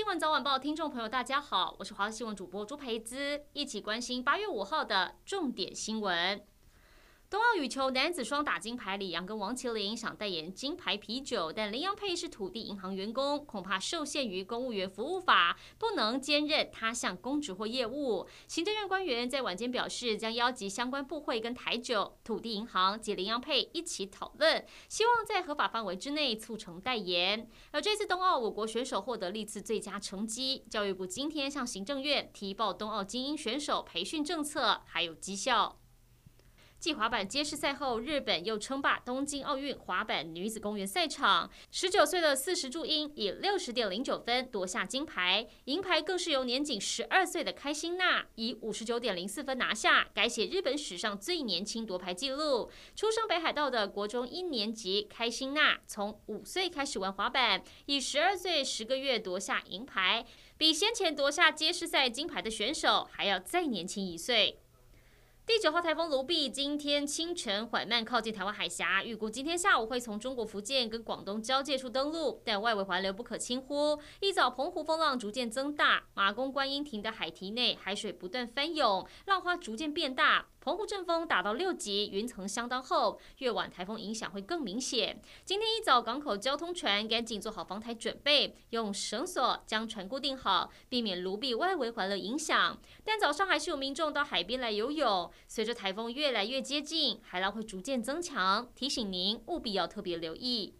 新闻早晚报听众朋友，大家好，我是华视新闻主播朱培姿，一起关心八月五号的重点新闻。冬奥羽球男子双打金牌，李阳跟王齐麟想代言金牌啤酒，但林洋配是土地银行员工，恐怕受限于公务员服务法，不能兼任他项公职或业务。行政院官员在晚间表示，将邀集相关部会跟台酒、土地银行及林洋配一起讨论，希望在合法范围之内促成代言。而这次冬奥，我国选手获得历次最佳成绩，教育部今天向行政院提报冬奥精英选手培训政策还有绩效。继滑板街式赛后，日本又称霸东京奥运滑板女子公园赛场。十九岁的四十住英以六十点零九分夺下金牌，银牌更是由年仅十二岁的开心娜以五十九点零四分拿下，改写日本史上最年轻夺牌纪录。出生北海道的国中一年级开心娜，从五岁开始玩滑板，以十二岁十个月夺下银牌，比先前夺下街式赛金牌的选手还要再年轻一岁。第九号台风卢碧今天清晨缓慢靠近台湾海峡，预估今天下午会从中国福建跟广东交界处登陆，但外围环流不可轻忽。一早澎湖风浪逐渐增大，马公观音亭的海堤内海水不断翻涌，浪花逐渐变大。澎湖阵风达到六级，云层相当厚，越晚台风影响会更明显。今天一早港口交通船赶紧做好防台准备，用绳索将船固定好，避免卢碧外围环流影响。但早上还是有民众到海边来游泳。随着台风越来越接近，海浪会逐渐增强，提醒您务必要特别留意。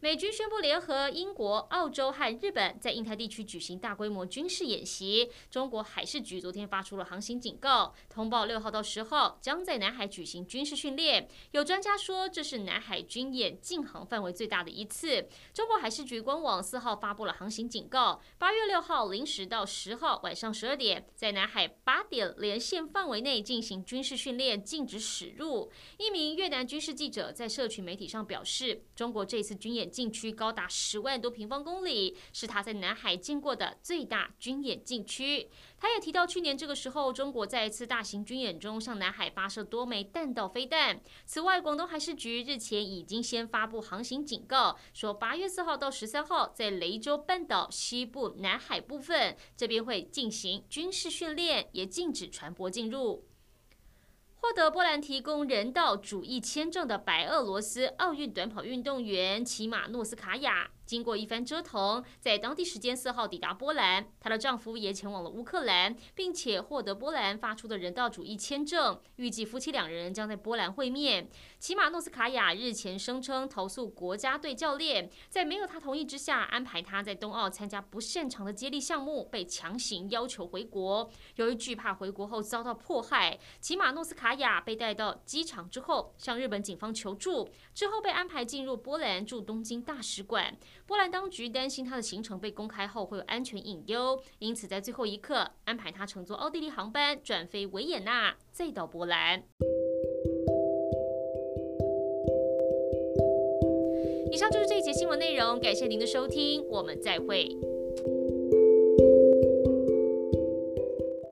美军宣布联合英国、澳洲和日本在印太地区举行大规模军事演习。中国海事局昨天发出了航行警告，通报六号到十号将在南海举行军事训练。有专家说，这是南海军演进航范围最大的一次。中国海事局官网四号发布了航行警告：八月六号零时到十号晚上十二点，在南海八点连线范围内进行军事训练，禁止驶入。一名越南军事记者在社群媒体上表示，中国这次军演。禁区高达十万多平方公里，是他在南海见过的最大军演禁区。他也提到，去年这个时候，中国在一次大型军演中向南海发射多枚弹道飞弹。此外，广东海事局日前已经先发布航行警告，说八月四号到十三号在雷州半岛西部南海部分，这边会进行军事训练，也禁止船舶进入。获得波兰提供人道主义签证的白俄罗斯奥运短跑运动员齐马诺斯卡娅。经过一番折腾，在当地时间四号抵达波兰，她的丈夫也前往了乌克兰，并且获得波兰发出的人道主义签证。预计夫妻两人将在波兰会面。齐马诺斯卡娅日前声称投诉国家队教练，在没有她同意之下安排她在冬奥参加不擅长的接力项目，被强行要求回国。由于惧怕回国后遭到迫害，齐马诺斯卡娅被带到机场之后，向日本警方求助，之后被安排进入波兰驻东京大使馆。波兰当局担心他的行程被公开后会有安全隐忧，因此在最后一刻安排他乘坐奥地利航班转飞维也纳，再到波兰。以上就是这一节新闻内容，感谢您的收听，我们再会。